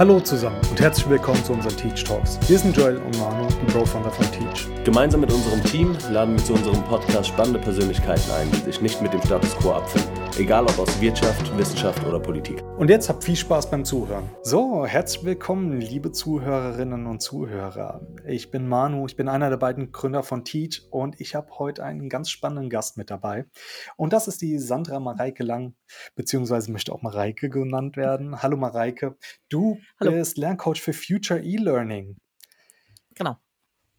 Hallo zusammen und herzlich willkommen zu unseren Teach Talks. Wir sind Joel und Manu, die Bro-Founder von Teach. Gemeinsam mit unserem Team laden wir zu unserem Podcast spannende Persönlichkeiten ein, die sich nicht mit dem Status quo abfinden. Egal ob aus Wirtschaft, Wissenschaft oder Politik. Und jetzt habt viel Spaß beim Zuhören. So, herzlich willkommen, liebe Zuhörerinnen und Zuhörer. Ich bin Manu, ich bin einer der beiden Gründer von Teach und ich habe heute einen ganz spannenden Gast mit dabei. Und das ist die Sandra Mareike Lang, beziehungsweise möchte auch Mareike genannt werden. Hallo Mareike, du Hallo. bist Lerncoach für Future E-Learning. Genau.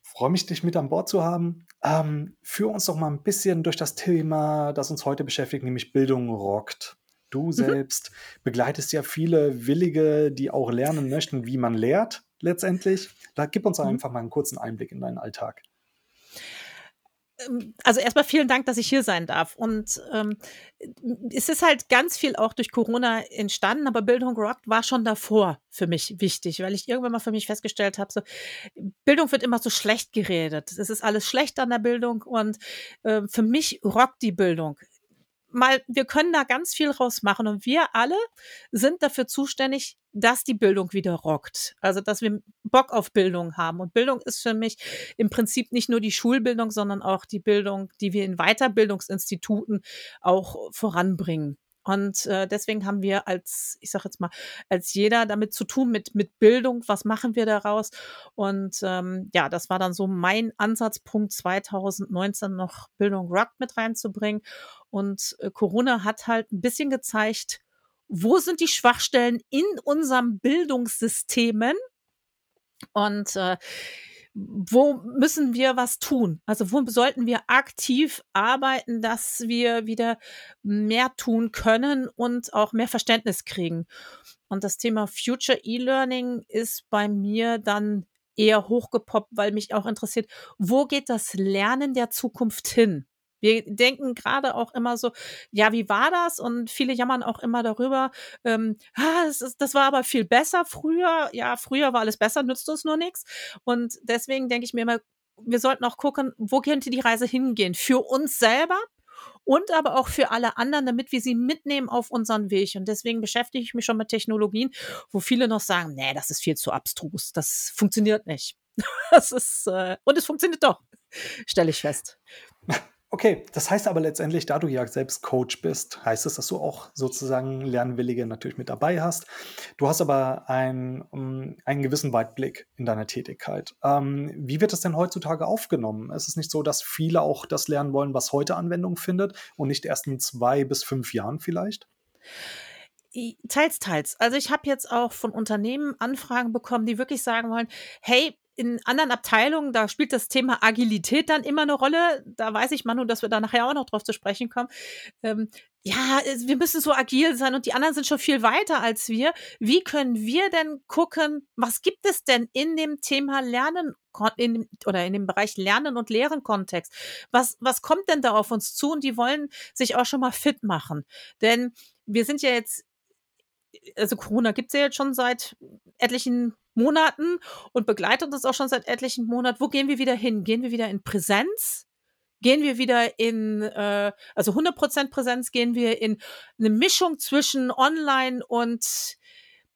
Freue mich, dich mit an Bord zu haben. Ähm, führ uns doch mal ein bisschen durch das Thema, das uns heute beschäftigt, nämlich Bildung rockt. Du mhm. selbst begleitest ja viele Willige, die auch lernen möchten, wie man lehrt letztendlich. Da gib uns mhm. einfach mal einen kurzen Einblick in deinen Alltag. Ähm, also erstmal vielen Dank, dass ich hier sein darf. Und ähm, es ist halt ganz viel auch durch Corona entstanden, aber Bildung Rockt war schon davor für mich wichtig, weil ich irgendwann mal für mich festgestellt habe, so, Bildung wird immer so schlecht geredet. Es ist alles schlecht an der Bildung und äh, für mich rockt die Bildung mal, wir können da ganz viel draus machen und wir alle sind dafür zuständig, dass die Bildung wieder rockt. Also, dass wir Bock auf Bildung haben. Und Bildung ist für mich im Prinzip nicht nur die Schulbildung, sondern auch die Bildung, die wir in Weiterbildungsinstituten auch voranbringen. Und äh, deswegen haben wir als, ich sage jetzt mal, als jeder damit zu tun mit, mit Bildung, was machen wir daraus? Und ähm, ja, das war dann so mein Ansatzpunkt 2019 noch Bildung Rock mit reinzubringen. Und äh, Corona hat halt ein bisschen gezeigt, wo sind die Schwachstellen in unserem Bildungssystemen? Und äh, wo müssen wir was tun? Also wo sollten wir aktiv arbeiten, dass wir wieder mehr tun können und auch mehr Verständnis kriegen? Und das Thema Future E-Learning ist bei mir dann eher hochgepoppt, weil mich auch interessiert, wo geht das Lernen der Zukunft hin? Wir denken gerade auch immer so, ja, wie war das? Und viele jammern auch immer darüber, ähm, ah, das, ist, das war aber viel besser früher. Ja, früher war alles besser, nützt uns nur nichts. Und deswegen denke ich mir immer, wir sollten auch gucken, wo könnte die Reise hingehen? Für uns selber und aber auch für alle anderen, damit wir sie mitnehmen auf unseren Weg. Und deswegen beschäftige ich mich schon mit Technologien, wo viele noch sagen, nee, das ist viel zu abstrus, das funktioniert nicht. Das ist, äh, und es funktioniert doch, stelle ich fest. Okay, das heißt aber letztendlich, da du ja selbst Coach bist, heißt es, dass du auch sozusagen Lernwillige natürlich mit dabei hast. Du hast aber ein, um, einen gewissen Weitblick in deiner Tätigkeit. Ähm, wie wird das denn heutzutage aufgenommen? Es ist nicht so, dass viele auch das lernen wollen, was heute Anwendung findet und nicht erst in zwei bis fünf Jahren vielleicht? Teils, teils. Also ich habe jetzt auch von Unternehmen Anfragen bekommen, die wirklich sagen wollen, hey, in anderen Abteilungen, da spielt das Thema Agilität dann immer eine Rolle. Da weiß ich, Manu, dass wir da nachher auch noch drauf zu sprechen kommen. Ähm, ja, wir müssen so agil sein und die anderen sind schon viel weiter als wir. Wie können wir denn gucken, was gibt es denn in dem Thema Lernen in oder in dem Bereich Lernen und Lehren Kontext? Was, was kommt denn da auf uns zu? Und die wollen sich auch schon mal fit machen. Denn wir sind ja jetzt also Corona gibt es ja jetzt schon seit etlichen Monaten und begleitet uns auch schon seit etlichen Monaten. Wo gehen wir wieder hin? Gehen wir wieder in Präsenz? Gehen wir wieder in, äh, also 100% Präsenz, gehen wir in eine Mischung zwischen Online und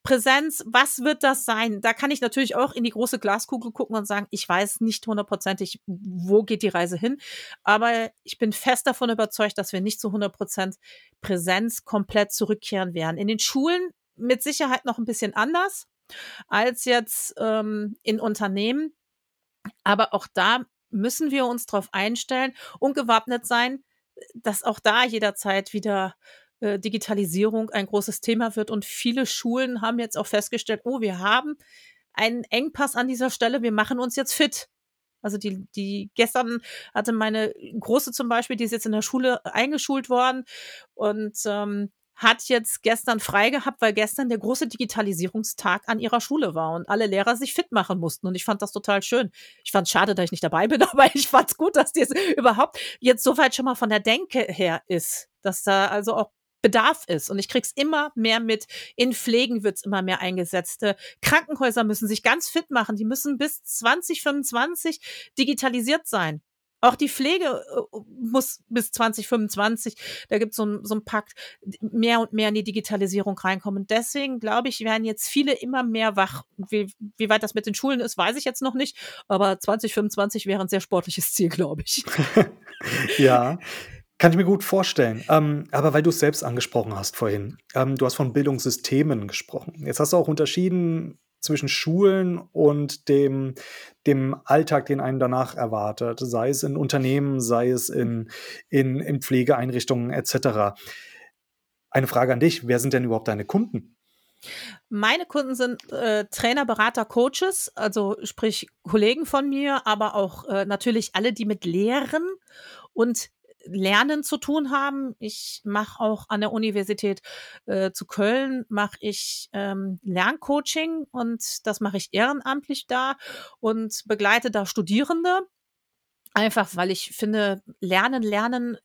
Präsenz, was wird das sein? Da kann ich natürlich auch in die große Glaskugel gucken und sagen, ich weiß nicht hundertprozentig, wo geht die Reise hin. Aber ich bin fest davon überzeugt, dass wir nicht zu 100% Präsenz komplett zurückkehren werden. In den Schulen mit Sicherheit noch ein bisschen anders als jetzt ähm, in Unternehmen. Aber auch da müssen wir uns darauf einstellen und gewappnet sein, dass auch da jederzeit wieder äh, Digitalisierung ein großes Thema wird. Und viele Schulen haben jetzt auch festgestellt, oh, wir haben einen Engpass an dieser Stelle, wir machen uns jetzt fit. Also die, die gestern hatte meine Große zum Beispiel, die ist jetzt in der Schule eingeschult worden und ähm, hat jetzt gestern frei gehabt, weil gestern der große Digitalisierungstag an ihrer Schule war und alle Lehrer sich fit machen mussten. Und ich fand das total schön. Ich fand es schade, dass ich nicht dabei bin, aber ich fand es gut, dass das überhaupt jetzt so weit schon mal von der Denke her ist, dass da also auch Bedarf ist. Und ich krieg's immer mehr mit. In Pflegen wird's immer mehr eingesetzt. Krankenhäuser müssen sich ganz fit machen. Die müssen bis 2025 digitalisiert sein. Auch die Pflege äh, muss bis 2025, da gibt so es so einen Pakt, mehr und mehr in die Digitalisierung reinkommen. Und deswegen, glaube ich, werden jetzt viele immer mehr wach. Wie, wie weit das mit den Schulen ist, weiß ich jetzt noch nicht. Aber 2025 wäre ein sehr sportliches Ziel, glaube ich. ja. Kann ich mir gut vorstellen. Ähm, aber weil du es selbst angesprochen hast vorhin, ähm, du hast von Bildungssystemen gesprochen. Jetzt hast du auch unterschieden zwischen Schulen und dem, dem Alltag, den einen danach erwartet, sei es in Unternehmen, sei es in, in, in Pflegeeinrichtungen etc. Eine Frage an dich, wer sind denn überhaupt deine Kunden? Meine Kunden sind äh, Trainer, Berater, Coaches, also sprich Kollegen von mir, aber auch äh, natürlich alle, die mit Lehren und Lernen zu tun haben. Ich mache auch an der Universität äh, zu Köln mache ich ähm, Lerncoaching und das mache ich ehrenamtlich da und begleite da Studierende. Einfach, weil ich finde, Lernen, Lernen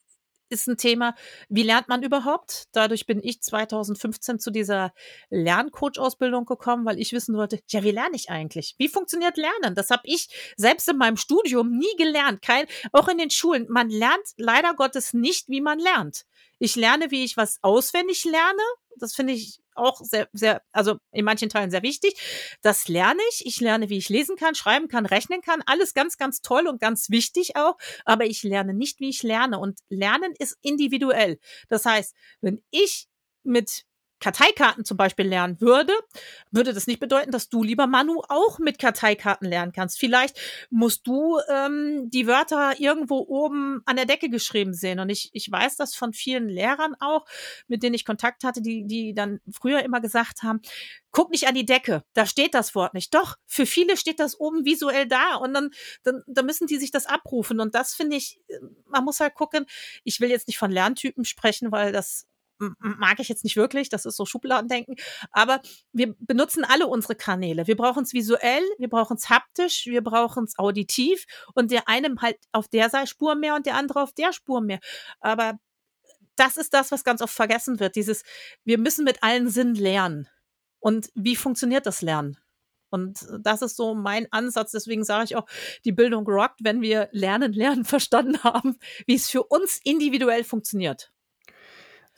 ist ein Thema. Wie lernt man überhaupt? Dadurch bin ich 2015 zu dieser Lerncoach-Ausbildung gekommen, weil ich wissen wollte, ja, wie lerne ich eigentlich? Wie funktioniert Lernen? Das habe ich selbst in meinem Studium nie gelernt. Kein, auch in den Schulen. Man lernt leider Gottes nicht, wie man lernt. Ich lerne, wie ich was auswendig lerne. Das finde ich auch sehr, sehr, also in manchen Teilen sehr wichtig. Das lerne ich. Ich lerne, wie ich lesen kann, schreiben kann, rechnen kann. Alles ganz, ganz toll und ganz wichtig auch. Aber ich lerne nicht, wie ich lerne. Und Lernen ist individuell. Das heißt, wenn ich mit Karteikarten zum Beispiel lernen würde, würde das nicht bedeuten, dass du, lieber Manu, auch mit Karteikarten lernen kannst. Vielleicht musst du ähm, die Wörter irgendwo oben an der Decke geschrieben sehen. Und ich, ich weiß das von vielen Lehrern auch, mit denen ich Kontakt hatte, die, die dann früher immer gesagt haben, guck nicht an die Decke, da steht das Wort nicht. Doch, für viele steht das oben visuell da und dann, dann, dann müssen die sich das abrufen. Und das finde ich, man muss halt gucken, ich will jetzt nicht von Lerntypen sprechen, weil das mag ich jetzt nicht wirklich, das ist so Schubladendenken, aber wir benutzen alle unsere Kanäle. Wir brauchen es visuell, wir brauchen es haptisch, wir brauchen es auditiv und der eine halt auf der Spur mehr und der andere auf der Spur mehr. Aber das ist das, was ganz oft vergessen wird, dieses, wir müssen mit allen Sinnen lernen. Und wie funktioniert das Lernen? Und das ist so mein Ansatz. Deswegen sage ich auch, die Bildung rockt, wenn wir Lernen, Lernen verstanden haben, wie es für uns individuell funktioniert.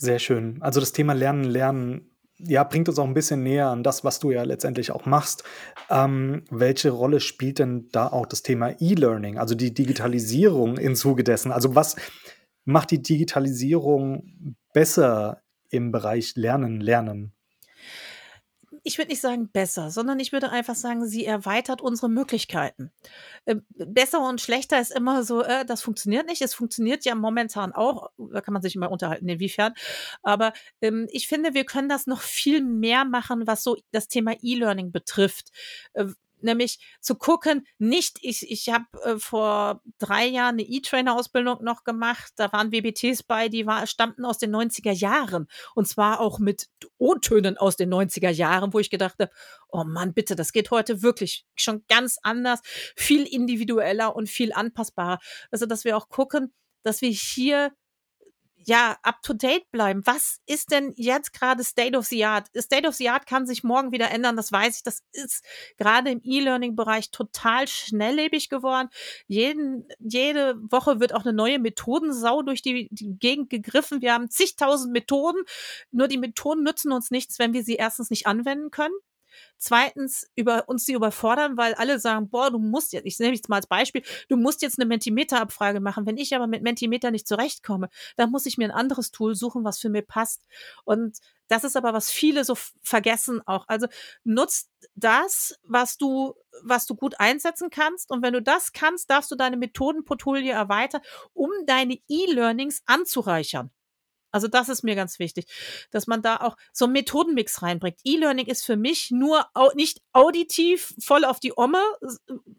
Sehr schön. Also das Thema Lernen, Lernen, ja, bringt uns auch ein bisschen näher an das, was du ja letztendlich auch machst. Ähm, welche Rolle spielt denn da auch das Thema E-Learning, also die Digitalisierung im Zuge dessen? Also was macht die Digitalisierung besser im Bereich Lernen, Lernen? Ich würde nicht sagen besser, sondern ich würde einfach sagen, sie erweitert unsere Möglichkeiten. Äh, besser und schlechter ist immer so, äh, das funktioniert nicht. Es funktioniert ja momentan auch. Da kann man sich immer unterhalten, inwiefern. Aber ähm, ich finde, wir können das noch viel mehr machen, was so das Thema E-Learning betrifft. Äh, nämlich zu gucken, nicht, ich, ich habe äh, vor drei Jahren eine E-Trainer-Ausbildung noch gemacht, da waren WBTs bei, die war, stammten aus den 90er Jahren und zwar auch mit O-Tönen aus den 90er Jahren, wo ich gedacht habe, oh Mann, bitte, das geht heute wirklich schon ganz anders, viel individueller und viel anpassbarer. Also, dass wir auch gucken, dass wir hier ja, up to date bleiben. Was ist denn jetzt gerade State of the Art? State of the Art kann sich morgen wieder ändern, das weiß ich. Das ist gerade im E-Learning-Bereich total schnelllebig geworden. Jeden, jede Woche wird auch eine neue Methodensau durch die, die Gegend gegriffen. Wir haben zigtausend Methoden. Nur die Methoden nützen uns nichts, wenn wir sie erstens nicht anwenden können. Zweitens, über uns sie überfordern, weil alle sagen, boah, du musst jetzt, ich nehme jetzt mal als Beispiel, du musst jetzt eine Mentimeter-Abfrage machen. Wenn ich aber mit Mentimeter nicht zurechtkomme, dann muss ich mir ein anderes Tool suchen, was für mir passt. Und das ist aber, was viele so vergessen auch. Also nutzt das, was du, was du gut einsetzen kannst. Und wenn du das kannst, darfst du deine Methodenportfolio erweitern, um deine E-Learnings anzureichern. Also das ist mir ganz wichtig, dass man da auch so einen Methodenmix reinbringt. E-Learning ist für mich nur au nicht auditiv voll auf die Omme.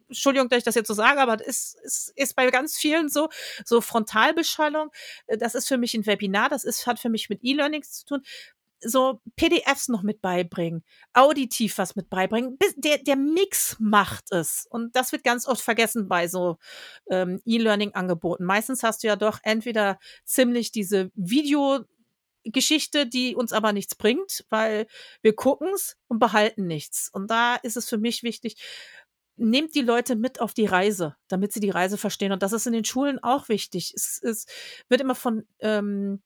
Entschuldigung, dass ich das jetzt so sage, aber das ist, ist, ist bei ganz vielen so, so Frontalbeschallung. Äh, das ist für mich ein Webinar, das ist, hat für mich mit E-Learning zu tun so PDFs noch mit beibringen, auditiv was mit beibringen. Der, der Mix macht es. Und das wird ganz oft vergessen bei so ähm, E-Learning-Angeboten. Meistens hast du ja doch entweder ziemlich diese Videogeschichte, die uns aber nichts bringt, weil wir gucken es und behalten nichts. Und da ist es für mich wichtig, nehmt die Leute mit auf die Reise, damit sie die Reise verstehen. Und das ist in den Schulen auch wichtig. Es, es wird immer von ähm,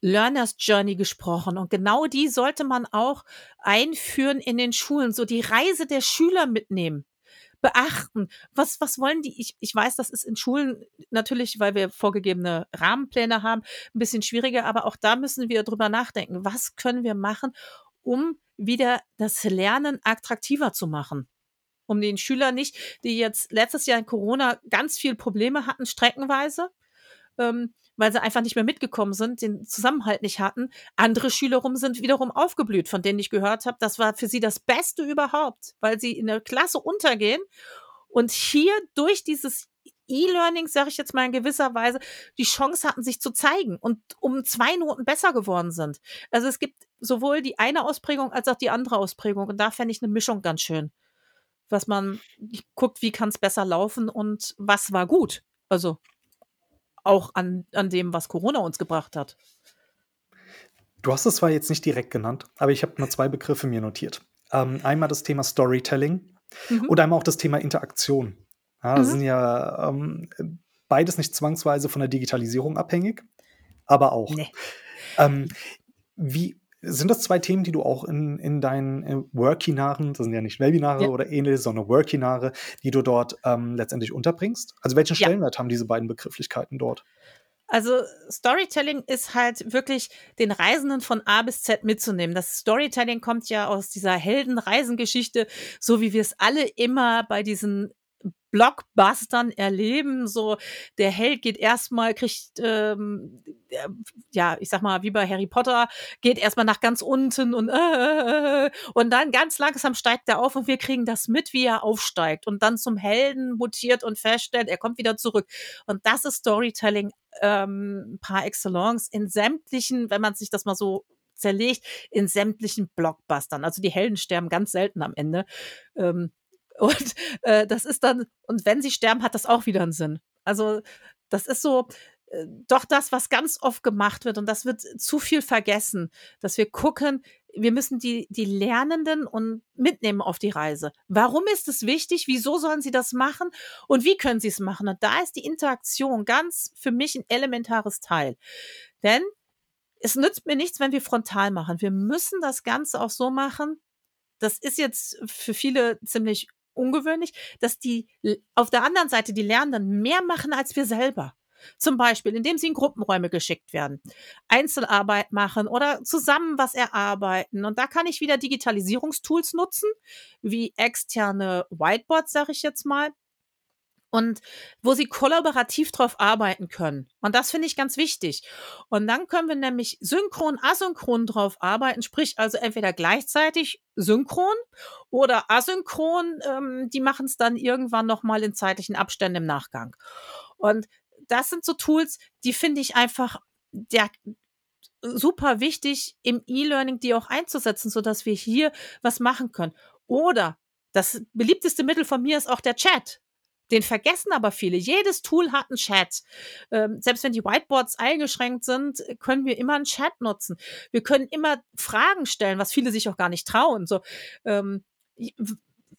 Learner's Journey gesprochen. Und genau die sollte man auch einführen in den Schulen, so die Reise der Schüler mitnehmen beachten. Was, was wollen die? Ich, ich weiß, das ist in Schulen natürlich, weil wir vorgegebene Rahmenpläne haben, ein bisschen schwieriger, aber auch da müssen wir drüber nachdenken. Was können wir machen, um wieder das Lernen attraktiver zu machen? Um den Schüler nicht, die jetzt letztes Jahr in Corona ganz viel Probleme hatten, streckenweise, ähm, weil sie einfach nicht mehr mitgekommen sind, den Zusammenhalt nicht hatten. Andere Schüler rum sind wiederum aufgeblüht, von denen ich gehört habe, das war für sie das Beste überhaupt, weil sie in der Klasse untergehen und hier durch dieses E-Learning, sage ich jetzt mal in gewisser Weise, die Chance hatten, sich zu zeigen und um zwei Noten besser geworden sind. Also es gibt sowohl die eine Ausprägung als auch die andere Ausprägung und da fände ich eine Mischung ganz schön. Was man guckt, wie kann es besser laufen und was war gut. Also auch an, an dem, was Corona uns gebracht hat. Du hast es zwar jetzt nicht direkt genannt, aber ich habe nur zwei Begriffe mir notiert. Ähm, einmal das Thema Storytelling mhm. und einmal auch das Thema Interaktion. Ja, das mhm. sind ja ähm, beides nicht zwangsweise von der Digitalisierung abhängig, aber auch. Nee. Ähm, wie, sind das zwei Themen, die du auch in, in deinen äh, Workinaren, das sind ja nicht Webinare ja. oder ähnliche, sondern Workinare, die du dort ähm, letztendlich unterbringst? Also welchen Stellenwert ja. haben diese beiden Begrifflichkeiten dort? Also Storytelling ist halt wirklich den Reisenden von A bis Z mitzunehmen. Das Storytelling kommt ja aus dieser Heldenreisengeschichte, so wie wir es alle immer bei diesen Blockbustern erleben. So, der Held geht erstmal, kriegt, ähm, ja, ich sag mal, wie bei Harry Potter, geht erstmal nach ganz unten und, äh, und dann ganz langsam steigt er auf und wir kriegen das mit, wie er aufsteigt und dann zum Helden mutiert und feststellt, er kommt wieder zurück. Und das ist Storytelling ähm, par excellence in sämtlichen, wenn man sich das mal so zerlegt, in sämtlichen Blockbustern. Also die Helden sterben ganz selten am Ende. Ähm, und äh, das ist dann, und wenn sie sterben, hat das auch wieder einen Sinn. Also das ist so, äh, doch das, was ganz oft gemacht wird, und das wird zu viel vergessen, dass wir gucken, wir müssen die, die Lernenden und mitnehmen auf die Reise. Warum ist es wichtig? Wieso sollen sie das machen? Und wie können sie es machen? Und da ist die Interaktion ganz für mich ein elementares Teil. Denn es nützt mir nichts, wenn wir frontal machen. Wir müssen das Ganze auch so machen. Das ist jetzt für viele ziemlich ungewöhnlich, dass die auf der anderen Seite die Lernenden mehr machen als wir selber. Zum Beispiel, indem sie in Gruppenräume geschickt werden, Einzelarbeit machen oder zusammen was erarbeiten. Und da kann ich wieder Digitalisierungstools nutzen, wie externe Whiteboards, sage ich jetzt mal, und wo sie kollaborativ drauf arbeiten können. Und das finde ich ganz wichtig. Und dann können wir nämlich synchron, asynchron drauf arbeiten, sprich also entweder gleichzeitig synchron oder asynchron, ähm, die machen es dann irgendwann nochmal in zeitlichen Abständen im Nachgang. Und das sind so Tools, die finde ich einfach der, super wichtig im E-Learning, die auch einzusetzen, so dass wir hier was machen können. Oder das beliebteste Mittel von mir ist auch der Chat. Den vergessen aber viele. Jedes Tool hat einen Chat. Ähm, selbst wenn die Whiteboards eingeschränkt sind, können wir immer einen Chat nutzen. Wir können immer Fragen stellen, was viele sich auch gar nicht trauen. So, ähm,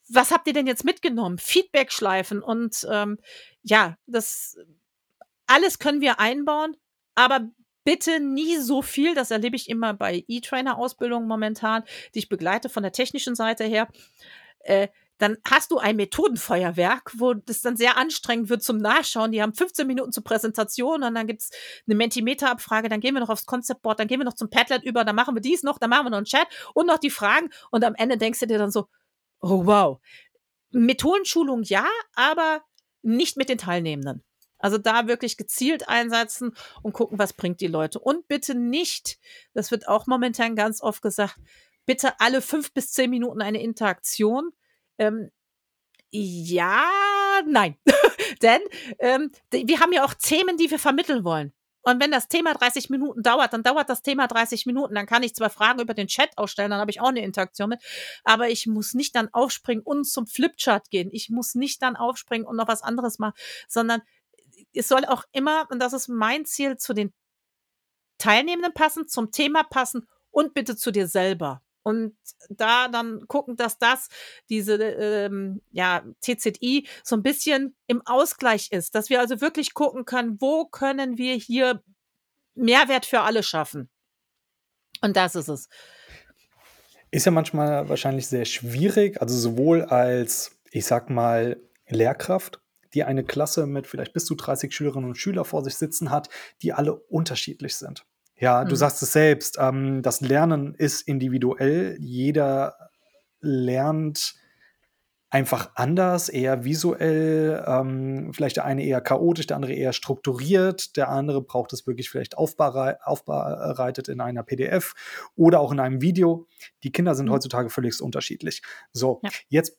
was habt ihr denn jetzt mitgenommen? Feedback schleifen und ähm, ja, das alles können wir einbauen, aber bitte nie so viel. Das erlebe ich immer bei E-Trainer-Ausbildungen momentan, die ich begleite von der technischen Seite her. Äh, dann hast du ein Methodenfeuerwerk, wo das dann sehr anstrengend wird zum Nachschauen. Die haben 15 Minuten zur Präsentation und dann gibt's eine Mentimeter-Abfrage, dann gehen wir noch aufs Conceptboard, dann gehen wir noch zum Padlet über, dann machen wir dies noch, dann machen wir noch einen Chat und noch die Fragen und am Ende denkst du dir dann so, oh wow. Methodenschulung ja, aber nicht mit den Teilnehmenden. Also da wirklich gezielt einsetzen und gucken, was bringt die Leute. Und bitte nicht, das wird auch momentan ganz oft gesagt, bitte alle fünf bis zehn Minuten eine Interaktion, ähm, ja, nein. Denn ähm, wir haben ja auch Themen, die wir vermitteln wollen. Und wenn das Thema 30 Minuten dauert, dann dauert das Thema 30 Minuten. Dann kann ich zwar Fragen über den Chat ausstellen, dann habe ich auch eine Interaktion mit, aber ich muss nicht dann aufspringen und zum Flipchart gehen. Ich muss nicht dann aufspringen und noch was anderes machen, sondern es soll auch immer, und das ist mein Ziel, zu den Teilnehmenden passen, zum Thema passen und bitte zu dir selber. Und da dann gucken, dass das, diese ähm, ja, TZI so ein bisschen im Ausgleich ist, dass wir also wirklich gucken können, wo können wir hier Mehrwert für alle schaffen. Und das ist es. Ist ja manchmal wahrscheinlich sehr schwierig, also sowohl als, ich sag mal, Lehrkraft, die eine Klasse mit vielleicht bis zu 30 Schülerinnen und Schülern vor sich sitzen hat, die alle unterschiedlich sind. Ja, du mhm. sagst es selbst, ähm, das Lernen ist individuell. Jeder lernt einfach anders, eher visuell, ähm, vielleicht der eine eher chaotisch, der andere eher strukturiert, der andere braucht es wirklich vielleicht aufbereitet in einer PDF oder auch in einem Video. Die Kinder sind mhm. heutzutage völlig unterschiedlich. So, ja. jetzt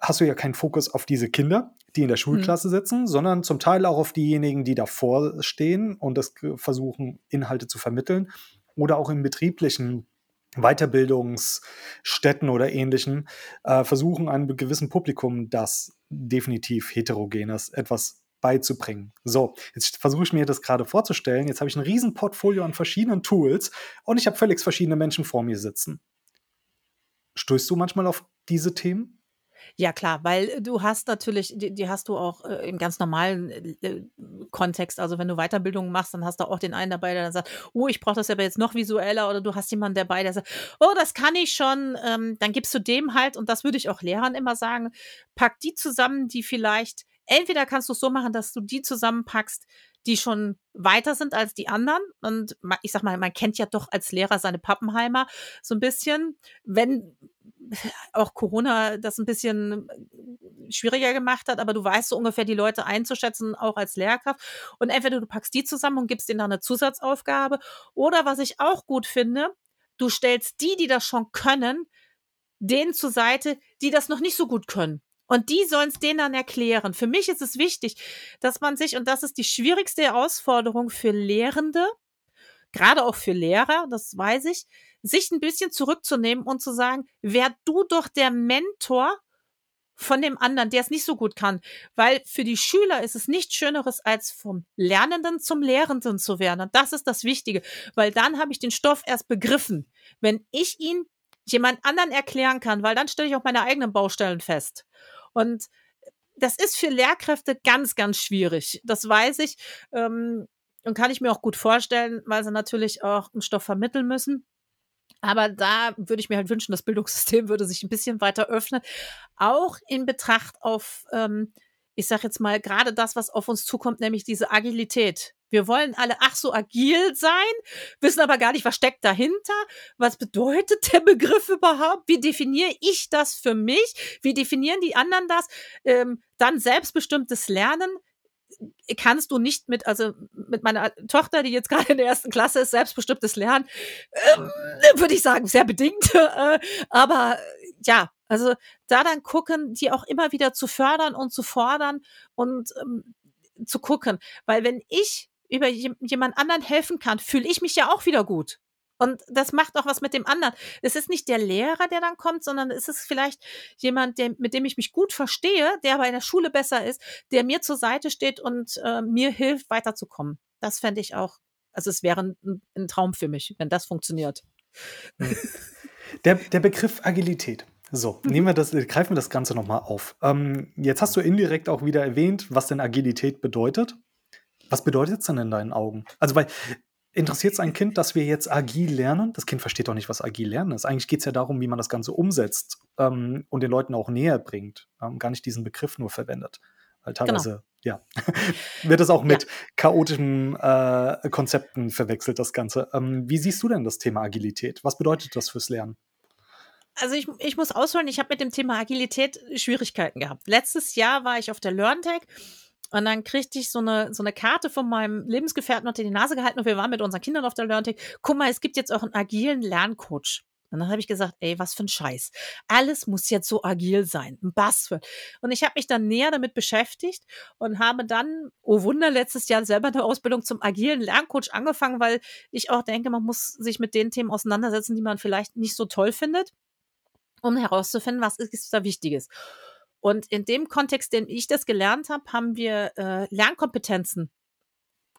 hast du ja keinen Fokus auf diese Kinder, die in der. Schulklasse mhm. sitzen, sondern zum Teil auch auf diejenigen, die davor stehen und das versuchen, Inhalte zu vermitteln oder auch im betrieblichen Weiterbildungsstätten oder ähnlichen äh, versuchen, einem gewissen Publikum das definitiv heterogenes etwas beizubringen. So, jetzt versuche ich mir das gerade vorzustellen. Jetzt habe ich ein riesen Portfolio an verschiedenen Tools und ich habe völlig verschiedene Menschen vor mir sitzen. Stößt du manchmal auf diese Themen? Ja klar, weil äh, du hast natürlich die die hast du auch, äh, im ganz normalen, äh, äh, Kontext. Also, wenn du Weiterbildungen machst, dann hast du auch den einen dabei, der dann sagt: „Oh, ich brauche das aber jetzt noch visueller.“ Oder du hast jemanden dabei, der sagt: „Oh, das kann ich schon.“ Ähm, dann gibst du dem halt und das würde ich auch Lehrern immer sagen, pack die zusammen, die vielleicht entweder kannst du es so machen, dass du die zusammenpackst, die schon weiter sind als die anderen. Und ich sag mal, man kennt ja doch als Lehrer seine Pappenheimer so ein bisschen. Wenn auch Corona das ein bisschen schwieriger gemacht hat, aber du weißt so ungefähr die Leute einzuschätzen, auch als Lehrkraft. Und entweder du packst die zusammen und gibst denen dann eine Zusatzaufgabe. Oder was ich auch gut finde, du stellst die, die das schon können, denen zur Seite, die das noch nicht so gut können. Und die sollen es denen dann erklären. Für mich ist es wichtig, dass man sich, und das ist die schwierigste Herausforderung für Lehrende, gerade auch für Lehrer, das weiß ich, sich ein bisschen zurückzunehmen und zu sagen, wär du doch der Mentor von dem anderen, der es nicht so gut kann. Weil für die Schüler ist es nichts Schöneres, als vom Lernenden zum Lehrenden zu werden. Und das ist das Wichtige, weil dann habe ich den Stoff erst begriffen. Wenn ich ihn jemand anderen erklären kann, weil dann stelle ich auch meine eigenen Baustellen fest. Und das ist für Lehrkräfte ganz, ganz schwierig. Das weiß ich ähm, und kann ich mir auch gut vorstellen, weil sie natürlich auch einen Stoff vermitteln müssen. Aber da würde ich mir halt wünschen, das Bildungssystem würde sich ein bisschen weiter öffnen. Auch in Betracht auf, ähm, ich sage jetzt mal, gerade das, was auf uns zukommt, nämlich diese Agilität. Wir wollen alle ach so agil sein, wissen aber gar nicht, was steckt dahinter. Was bedeutet der Begriff überhaupt? Wie definiere ich das für mich? Wie definieren die anderen das? Ähm, dann selbstbestimmtes Lernen kannst du nicht mit, also mit meiner Tochter, die jetzt gerade in der ersten Klasse ist, selbstbestimmtes Lernen, ähm, würde ich sagen, sehr bedingt. Äh, aber ja, also da dann gucken, die auch immer wieder zu fördern und zu fordern und ähm, zu gucken. Weil wenn ich über jemand anderen helfen kann, fühle ich mich ja auch wieder gut. Und das macht auch was mit dem anderen. Es ist nicht der Lehrer, der dann kommt, sondern es ist vielleicht jemand, der, mit dem ich mich gut verstehe, der aber in der Schule besser ist, der mir zur Seite steht und äh, mir hilft, weiterzukommen. Das fände ich auch, also es wäre ein, ein, Traum für mich, wenn das funktioniert. Hm. Der, der Begriff Agilität. So, mhm. nehmen wir das, greifen wir das Ganze nochmal auf. Ähm, jetzt hast du indirekt auch wieder erwähnt, was denn Agilität bedeutet. Was bedeutet es denn in deinen Augen? Also, weil interessiert es ein Kind, dass wir jetzt agil lernen? Das Kind versteht doch nicht, was agil lernen ist. Eigentlich geht es ja darum, wie man das Ganze umsetzt ähm, und den Leuten auch näher bringt. Ähm, gar nicht diesen Begriff nur verwendet. Weil genau. teilweise, genau. ja, wird es auch mit ja. chaotischen äh, Konzepten verwechselt, das Ganze. Ähm, wie siehst du denn das Thema Agilität? Was bedeutet das fürs Lernen? Also ich, ich muss ausholen, ich habe mit dem Thema Agilität Schwierigkeiten gehabt. Letztes Jahr war ich auf der LearnTech und dann kriegte ich so eine, so eine Karte von meinem Lebensgefährten unter die Nase gehalten und wir waren mit unseren Kindern auf der LearnTech. Guck mal, es gibt jetzt auch einen agilen Lerncoach. Und dann habe ich gesagt, ey, was für ein Scheiß. Alles muss jetzt so agil sein. Ein Buzzword. Und ich habe mich dann näher damit beschäftigt und habe dann, oh Wunder, letztes Jahr selber eine Ausbildung zum agilen Lerncoach angefangen, weil ich auch denke, man muss sich mit den Themen auseinandersetzen, die man vielleicht nicht so toll findet, um herauszufinden, was ist da Wichtiges. Und in dem Kontext, den ich das gelernt habe, haben wir äh, Lernkompetenzen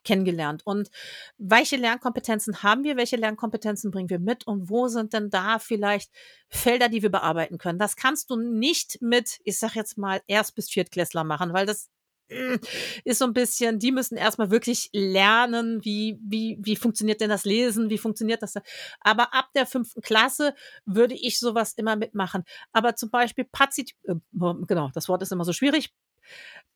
kennengelernt. Und welche Lernkompetenzen haben wir, welche Lernkompetenzen bringen wir mit und wo sind denn da vielleicht Felder, die wir bearbeiten können? Das kannst du nicht mit, ich sag jetzt mal, Erst- bis Viertklässler machen, weil das ist so ein bisschen, die müssen erstmal wirklich lernen, wie, wie, wie funktioniert denn das Lesen, wie funktioniert das. Aber ab der fünften Klasse würde ich sowas immer mitmachen. Aber zum Beispiel Pazit, äh, genau, das Wort ist immer so schwierig.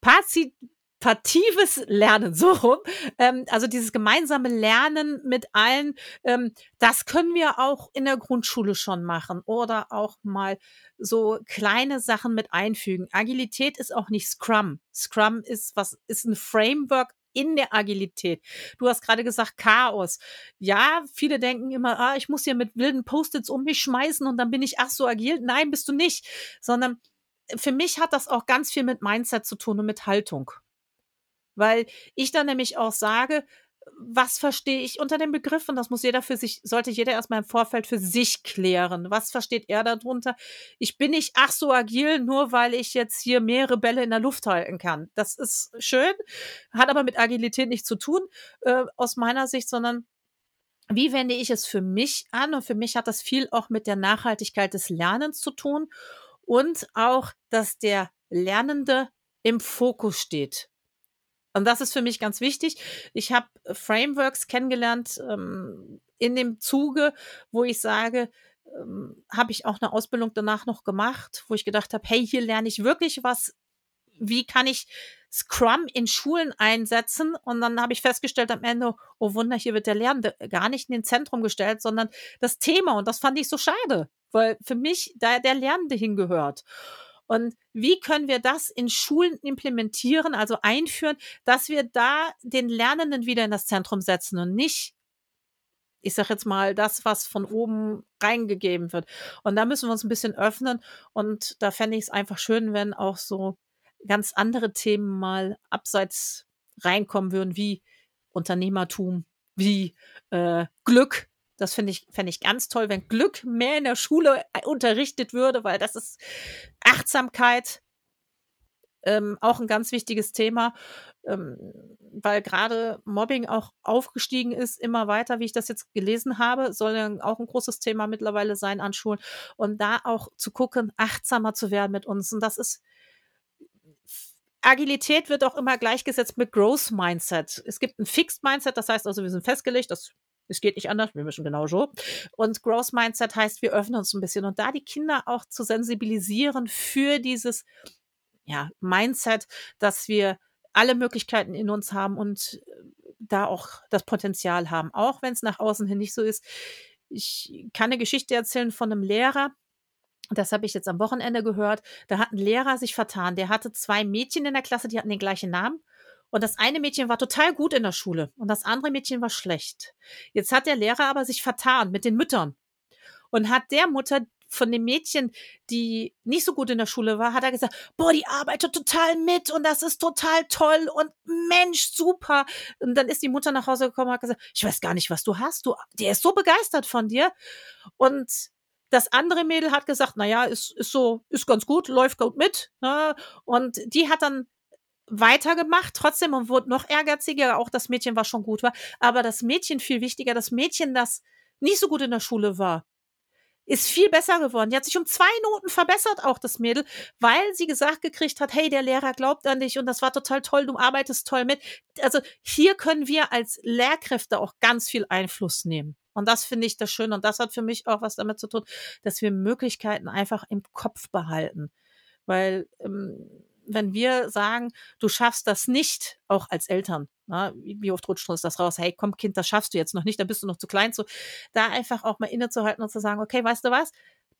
Pazit, partitives Lernen, so rum. Ähm, also dieses gemeinsame Lernen mit allen, ähm, das können wir auch in der Grundschule schon machen oder auch mal so kleine Sachen mit einfügen. Agilität ist auch nicht Scrum. Scrum ist was, ist ein Framework in der Agilität. Du hast gerade gesagt Chaos. Ja, viele denken immer, ah, ich muss hier mit wilden Post-its um mich schmeißen und dann bin ich ach so agil. Nein, bist du nicht, sondern für mich hat das auch ganz viel mit Mindset zu tun und mit Haltung. Weil ich dann nämlich auch sage, was verstehe ich unter dem Begriff? Und das muss jeder für sich, sollte jeder erstmal im Vorfeld für sich klären. Was versteht er darunter? Ich bin nicht ach so agil, nur weil ich jetzt hier mehrere Bälle in der Luft halten kann. Das ist schön, hat aber mit Agilität nichts zu tun, äh, aus meiner Sicht, sondern wie wende ich es für mich an? Und für mich hat das viel auch mit der Nachhaltigkeit des Lernens zu tun und auch, dass der Lernende im Fokus steht. Und das ist für mich ganz wichtig. Ich habe Frameworks kennengelernt ähm, in dem Zuge, wo ich sage, ähm, habe ich auch eine Ausbildung danach noch gemacht, wo ich gedacht habe, hey, hier lerne ich wirklich was. Wie kann ich Scrum in Schulen einsetzen? Und dann habe ich festgestellt am Ende, oh Wunder, hier wird der Lernende gar nicht in den Zentrum gestellt, sondern das Thema. Und das fand ich so schade, weil für mich da der Lernende hingehört. Und wie können wir das in Schulen implementieren, also einführen, dass wir da den Lernenden wieder in das Zentrum setzen und nicht ich sage jetzt mal, das, was von oben reingegeben wird. Und da müssen wir uns ein bisschen öffnen. Und da fände ich es einfach schön, wenn auch so ganz andere Themen mal abseits reinkommen würden, wie Unternehmertum, wie äh, Glück, das finde ich, fände ich ganz toll, wenn Glück mehr in der Schule äh, unterrichtet würde, weil das ist Achtsamkeit, ähm, auch ein ganz wichtiges Thema, ähm, weil gerade Mobbing auch aufgestiegen ist, immer weiter, wie ich das jetzt gelesen habe, soll ja auch ein großes Thema mittlerweile sein an Schulen. Und da auch zu gucken, achtsamer zu werden mit uns. Und das ist, Agilität wird auch immer gleichgesetzt mit Growth Mindset. Es gibt ein Fixed Mindset, das heißt also, wir sind festgelegt, das es geht nicht anders, wir müssen genau so. Und Growth Mindset heißt, wir öffnen uns ein bisschen und da die Kinder auch zu sensibilisieren für dieses ja, Mindset, dass wir alle Möglichkeiten in uns haben und äh, da auch das Potenzial haben, auch wenn es nach außen hin nicht so ist. Ich kann eine Geschichte erzählen von einem Lehrer, das habe ich jetzt am Wochenende gehört. Da hat ein Lehrer sich vertan. Der hatte zwei Mädchen in der Klasse, die hatten den gleichen Namen. Und das eine Mädchen war total gut in der Schule und das andere Mädchen war schlecht. Jetzt hat der Lehrer aber sich vertan mit den Müttern und hat der Mutter von dem Mädchen, die nicht so gut in der Schule war, hat er gesagt, boah, die arbeitet total mit und das ist total toll und Mensch, super. Und dann ist die Mutter nach Hause gekommen und hat gesagt, ich weiß gar nicht, was du hast. Du, der ist so begeistert von dir. Und das andere Mädel hat gesagt, na ja, ist, ist so, ist ganz gut, läuft gut mit. Ne? Und die hat dann weitergemacht, trotzdem und wurde noch ehrgeiziger. Auch das Mädchen, was schon gut war. Aber das Mädchen viel wichtiger, das Mädchen, das nicht so gut in der Schule war, ist viel besser geworden. Die hat sich um zwei Noten verbessert, auch das Mädel, weil sie gesagt gekriegt hat, hey, der Lehrer glaubt an dich und das war total toll, du arbeitest toll mit. Also hier können wir als Lehrkräfte auch ganz viel Einfluss nehmen. Und das finde ich das schön. Und das hat für mich auch was damit zu tun, dass wir Möglichkeiten einfach im Kopf behalten. Weil ähm, wenn wir sagen, du schaffst das nicht, auch als Eltern, na, ne, wie oft rutscht uns das raus? Hey, komm, Kind, das schaffst du jetzt noch nicht, da bist du noch zu klein zu. Da einfach auch mal innezuhalten und zu sagen, okay, weißt du was?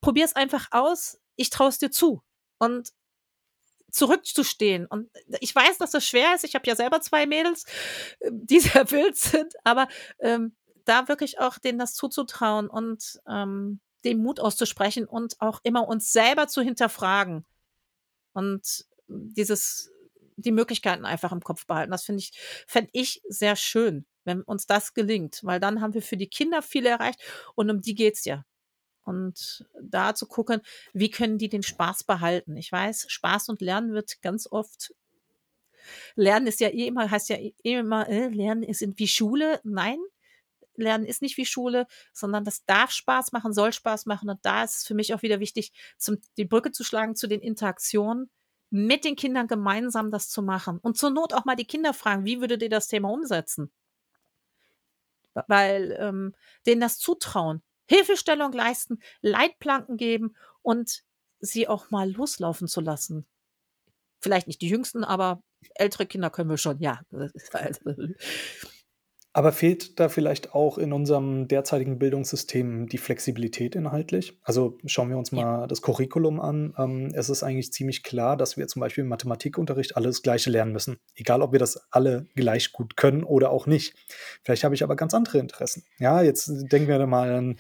Probier's einfach aus, ich traue es dir zu. Und zurückzustehen. Und ich weiß, dass das schwer ist. Ich habe ja selber zwei Mädels, ähm, die sehr wild sind, aber ähm, da wirklich auch denen das zuzutrauen und ähm, den Mut auszusprechen und auch immer uns selber zu hinterfragen. Und dieses, die Möglichkeiten einfach im Kopf behalten. Das finde ich, fände ich sehr schön, wenn uns das gelingt, weil dann haben wir für die Kinder viel erreicht und um die geht's ja. Und da zu gucken, wie können die den Spaß behalten. Ich weiß, Spaß und Lernen wird ganz oft Lernen ist ja eh immer, heißt ja eh immer, äh, Lernen ist wie Schule. Nein, Lernen ist nicht wie Schule, sondern das darf Spaß machen, soll Spaß machen. Und da ist es für mich auch wieder wichtig, zum, die Brücke zu schlagen zu den Interaktionen, mit den Kindern gemeinsam das zu machen. Und zur Not auch mal die Kinder fragen, wie würdet ihr das Thema umsetzen? Weil ähm, denen das zutrauen, Hilfestellung leisten, Leitplanken geben und sie auch mal loslaufen zu lassen. Vielleicht nicht die jüngsten, aber ältere Kinder können wir schon, ja. Aber fehlt da vielleicht auch in unserem derzeitigen Bildungssystem die Flexibilität inhaltlich? Also schauen wir uns mal ja. das Curriculum an. Ähm, es ist eigentlich ziemlich klar, dass wir zum Beispiel im Mathematikunterricht alles Gleiche lernen müssen. Egal, ob wir das alle gleich gut können oder auch nicht. Vielleicht habe ich aber ganz andere Interessen. Ja, jetzt denken wir mal an,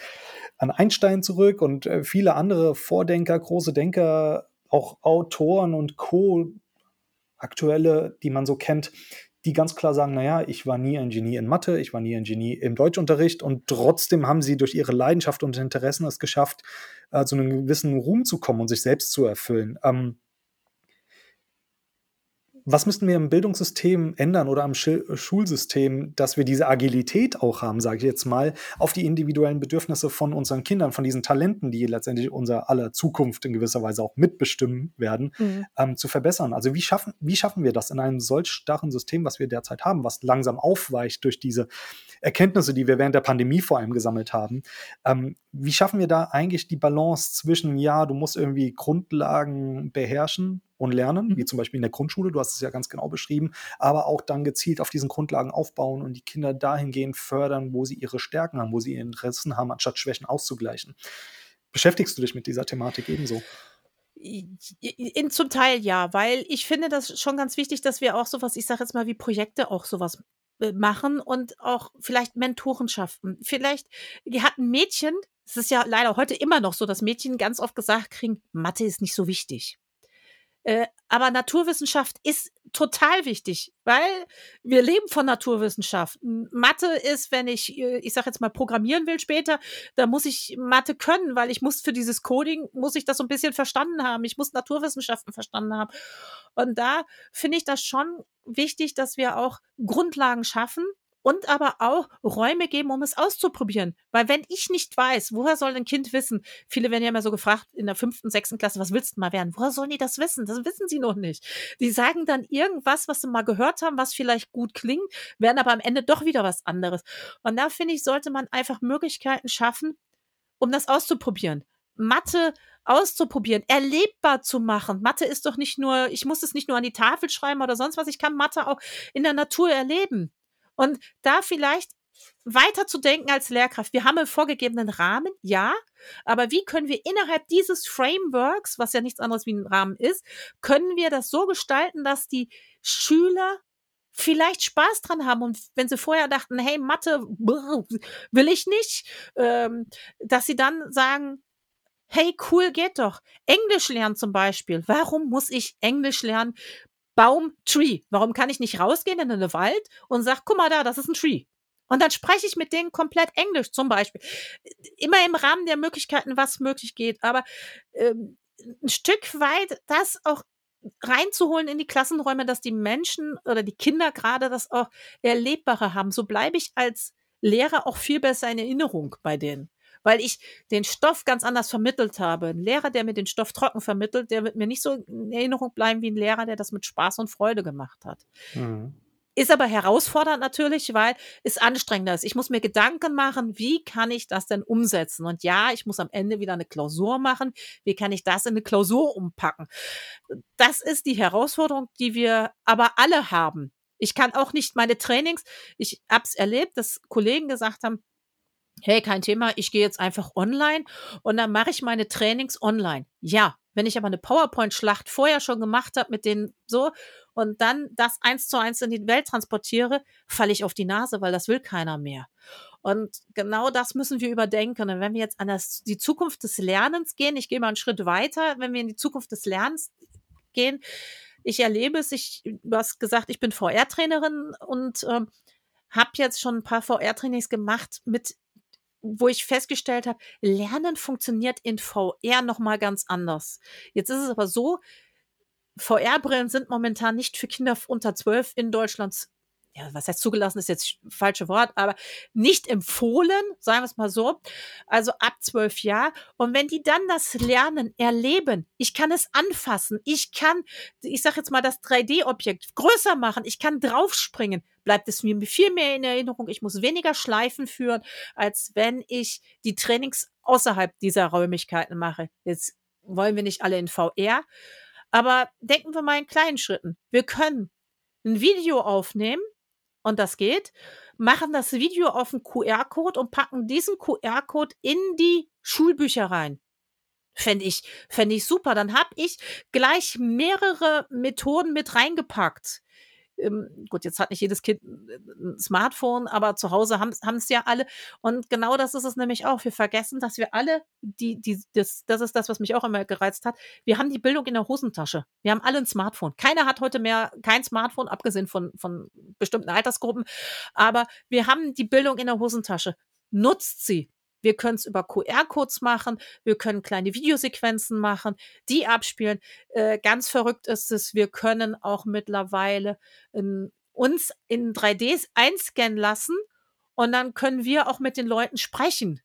an Einstein zurück und äh, viele andere Vordenker, große Denker, auch Autoren und Co. aktuelle, die man so kennt, die ganz klar sagen, naja, ich war nie ein Genie in Mathe, ich war nie ein Genie im Deutschunterricht und trotzdem haben sie durch ihre Leidenschaft und Interessen es geschafft, äh, zu einem gewissen Ruhm zu kommen und sich selbst zu erfüllen. Ähm, was müssten wir im Bildungssystem ändern oder am Schulsystem, dass wir diese Agilität auch haben, sage ich jetzt mal, auf die individuellen Bedürfnisse von unseren Kindern, von diesen Talenten, die letztendlich unser aller Zukunft in gewisser Weise auch mitbestimmen werden, mhm. ähm, zu verbessern? Also wie schaffen, wie schaffen wir das in einem solch starren System, was wir derzeit haben, was langsam aufweicht durch diese Erkenntnisse, die wir während der Pandemie vor allem gesammelt haben? Ähm, wie schaffen wir da eigentlich die Balance zwischen, ja, du musst irgendwie Grundlagen beherrschen, und lernen, mhm. wie zum Beispiel in der Grundschule, du hast es ja ganz genau beschrieben, aber auch dann gezielt auf diesen Grundlagen aufbauen und die Kinder dahingehend fördern, wo sie ihre Stärken haben, wo sie ihre Interessen haben, anstatt Schwächen auszugleichen. Beschäftigst du dich mit dieser Thematik ebenso? In, zum Teil ja, weil ich finde das schon ganz wichtig, dass wir auch sowas, ich sage jetzt mal wie Projekte auch sowas äh, machen und auch vielleicht Mentorenschaften. Vielleicht hat ein Mädchen, es ist ja leider heute immer noch so, dass Mädchen ganz oft gesagt kriegen, Mathe ist nicht so wichtig. Äh, aber Naturwissenschaft ist total wichtig, weil wir leben von Naturwissenschaft. Mathe ist, wenn ich, äh, ich sag jetzt mal, programmieren will später, da muss ich Mathe können, weil ich muss für dieses Coding, muss ich das so ein bisschen verstanden haben. Ich muss Naturwissenschaften verstanden haben. Und da finde ich das schon wichtig, dass wir auch Grundlagen schaffen, und aber auch Räume geben, um es auszuprobieren. Weil wenn ich nicht weiß, woher soll ein Kind wissen? Viele werden ja immer so gefragt in der fünften, sechsten Klasse, was willst du mal werden? Woher sollen die das wissen? Das wissen sie noch nicht. Die sagen dann irgendwas, was sie mal gehört haben, was vielleicht gut klingt, werden aber am Ende doch wieder was anderes. Und da finde ich, sollte man einfach Möglichkeiten schaffen, um das auszuprobieren. Mathe auszuprobieren, erlebbar zu machen. Mathe ist doch nicht nur, ich muss es nicht nur an die Tafel schreiben oder sonst was, ich kann Mathe auch in der Natur erleben. Und da vielleicht weiter zu denken als Lehrkraft. Wir haben einen vorgegebenen Rahmen, ja, aber wie können wir innerhalb dieses Frameworks, was ja nichts anderes wie ein Rahmen ist, können wir das so gestalten, dass die Schüler vielleicht Spaß dran haben und wenn sie vorher dachten, hey, Mathe will ich nicht, ähm, dass sie dann sagen, hey, cool, geht doch. Englisch lernen zum Beispiel. Warum muss ich Englisch lernen? Baum, Tree. Warum kann ich nicht rausgehen in den Wald und sag, guck mal da, das ist ein Tree. Und dann spreche ich mit denen komplett Englisch zum Beispiel. Immer im Rahmen der Möglichkeiten, was möglich geht. Aber ähm, ein Stück weit das auch reinzuholen in die Klassenräume, dass die Menschen oder die Kinder gerade das auch erlebbarer haben. So bleibe ich als Lehrer auch viel besser in Erinnerung bei denen weil ich den Stoff ganz anders vermittelt habe. Ein Lehrer, der mir den Stoff trocken vermittelt, der wird mir nicht so in Erinnerung bleiben wie ein Lehrer, der das mit Spaß und Freude gemacht hat. Mhm. Ist aber herausfordernd natürlich, weil es anstrengender ist. Ich muss mir Gedanken machen, wie kann ich das denn umsetzen? Und ja, ich muss am Ende wieder eine Klausur machen. Wie kann ich das in eine Klausur umpacken? Das ist die Herausforderung, die wir aber alle haben. Ich kann auch nicht meine Trainings, ich habe es erlebt, dass Kollegen gesagt haben, hey, kein Thema, ich gehe jetzt einfach online und dann mache ich meine Trainings online. Ja, wenn ich aber eine PowerPoint-Schlacht vorher schon gemacht habe mit den so und dann das eins zu eins in die Welt transportiere, falle ich auf die Nase, weil das will keiner mehr. Und genau das müssen wir überdenken. Und wenn wir jetzt an das, die Zukunft des Lernens gehen, ich gehe mal einen Schritt weiter, wenn wir in die Zukunft des Lernens gehen, ich erlebe es, ich, du hast gesagt, ich bin VR-Trainerin und ähm, habe jetzt schon ein paar VR-Trainings gemacht mit wo ich festgestellt habe, Lernen funktioniert in VR noch mal ganz anders. Jetzt ist es aber so, VR-Brillen sind momentan nicht für Kinder unter 12 in Deutschland ja, was heißt zugelassen, ist jetzt falsche Wort, aber nicht empfohlen, sagen wir es mal so. Also ab zwölf Jahre. Und wenn die dann das Lernen erleben, ich kann es anfassen, ich kann, ich sage jetzt mal, das 3D-Objekt größer machen, ich kann draufspringen, bleibt es mir viel mehr in Erinnerung. Ich muss weniger Schleifen führen, als wenn ich die Trainings außerhalb dieser Räumlichkeiten mache. Jetzt wollen wir nicht alle in VR, aber denken wir mal in kleinen Schritten. Wir können ein Video aufnehmen, und das geht, machen das Video auf einen QR-Code und packen diesen QR-Code in die Schulbücher rein. Fände ich, fände ich super. Dann habe ich gleich mehrere Methoden mit reingepackt gut, jetzt hat nicht jedes Kind ein Smartphone, aber zu Hause haben es ja alle. Und genau das ist es nämlich auch. Wir vergessen, dass wir alle, die, die, das, das ist das, was mich auch immer gereizt hat. Wir haben die Bildung in der Hosentasche. Wir haben alle ein Smartphone. Keiner hat heute mehr kein Smartphone, abgesehen von, von bestimmten Altersgruppen. Aber wir haben die Bildung in der Hosentasche. Nutzt sie. Wir können es über QR-Codes machen, wir können kleine Videosequenzen machen, die abspielen. Äh, ganz verrückt ist es, wir können auch mittlerweile in, uns in 3D einscannen lassen und dann können wir auch mit den Leuten sprechen.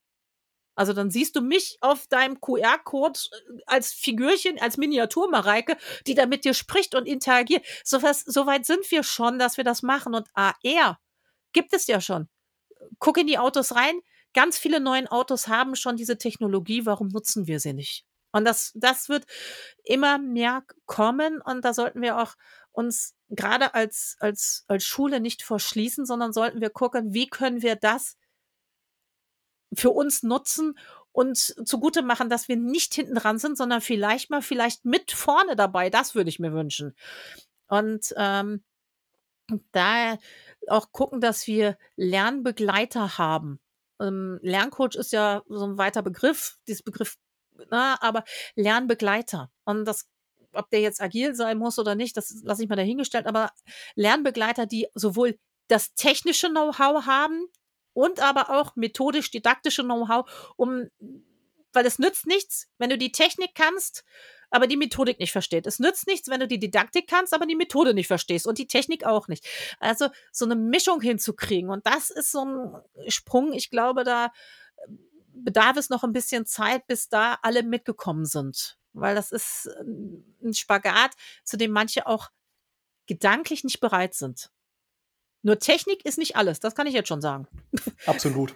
Also dann siehst du mich auf deinem QR-Code äh, als Figürchen, als Miniatur Mareike, die da mit dir spricht und interagiert. So, was, so weit sind wir schon, dass wir das machen. Und AR gibt es ja schon. Guck in die Autos rein, ganz viele neuen Autos haben schon diese Technologie, warum nutzen wir sie nicht? Und das, das wird immer mehr kommen und da sollten wir auch uns gerade als, als, als Schule nicht verschließen, sondern sollten wir gucken, wie können wir das für uns nutzen und zugute machen, dass wir nicht hinten dran sind, sondern vielleicht mal vielleicht mit vorne dabei. Das würde ich mir wünschen. Und ähm, da auch gucken, dass wir Lernbegleiter haben. Ähm, Lerncoach ist ja so ein weiter Begriff, dieses Begriff, na, ne, aber Lernbegleiter. Und das, ob der jetzt agil sein muss oder nicht, das lasse ich mal dahingestellt, aber Lernbegleiter, die sowohl das technische Know-how haben und aber auch methodisch-didaktische Know-how, um, weil es nützt nichts, wenn du die Technik kannst aber die Methodik nicht versteht. Es nützt nichts, wenn du die Didaktik kannst, aber die Methode nicht verstehst und die Technik auch nicht. Also so eine Mischung hinzukriegen. Und das ist so ein Sprung. Ich glaube, da äh, bedarf es noch ein bisschen Zeit, bis da alle mitgekommen sind. Weil das ist äh, ein Spagat, zu dem manche auch gedanklich nicht bereit sind. Nur Technik ist nicht alles, das kann ich jetzt schon sagen. Absolut.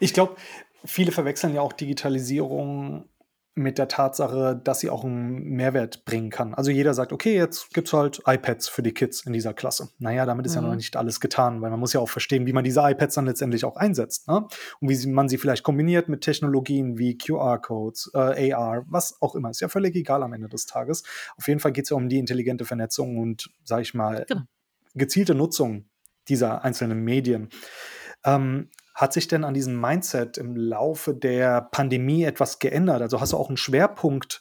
Ich glaube, viele verwechseln ja auch Digitalisierung mit der Tatsache, dass sie auch einen Mehrwert bringen kann. Also jeder sagt, okay, jetzt gibt es halt iPads für die Kids in dieser Klasse. Naja, damit ist mhm. ja noch mhm. nicht alles getan, weil man muss ja auch verstehen, wie man diese iPads dann letztendlich auch einsetzt. Ne? Und wie man sie vielleicht kombiniert mit Technologien wie QR-Codes, äh, AR, was auch immer. Ist ja völlig egal am Ende des Tages. Auf jeden Fall geht es ja um die intelligente Vernetzung und, sag ich mal, genau. gezielte Nutzung dieser einzelnen Medien. Ähm, hat sich denn an diesem Mindset im Laufe der Pandemie etwas geändert? Also hast du auch einen Schwerpunkt,